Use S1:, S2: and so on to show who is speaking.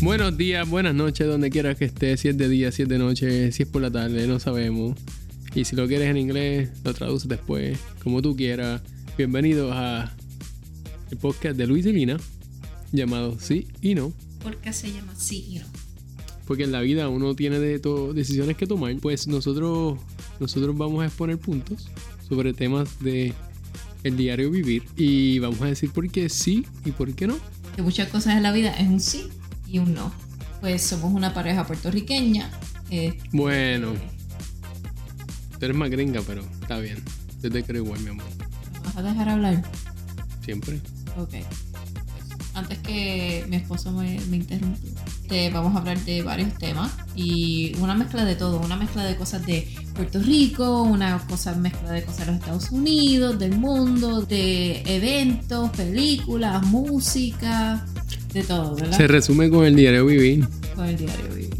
S1: Buenos días, buenas noches, donde quieras que estés, si es de día, si es de noche, si es por la tarde, no sabemos. Y si lo quieres en inglés, lo traduces después, como tú quieras. Bienvenidos a el podcast de Luis y Lina, llamado Sí y No.
S2: ¿Por qué se llama sí y no?
S1: Porque en la vida uno tiene de to- decisiones que tomar. Pues nosotros, nosotros vamos a exponer puntos sobre temas de el diario vivir. Y vamos a decir por qué sí y por qué no.
S2: Que muchas cosas en la vida es un sí y un no. Pues somos una pareja puertorriqueña. eh,
S1: Bueno, tú eres más gringa, pero está bien. Yo te creo igual, mi amor.
S2: ¿me vas a dejar hablar?
S1: Siempre.
S2: Ok. Antes que mi esposo me, me interrumpa, te vamos a hablar de varios temas y una mezcla de todo, una mezcla de cosas de Puerto Rico, una cosa mezcla de cosas de los Estados Unidos, del mundo, de eventos, películas, música, de todo, ¿verdad?
S1: Se resume con el diario vivir.
S2: Con el diario vivir.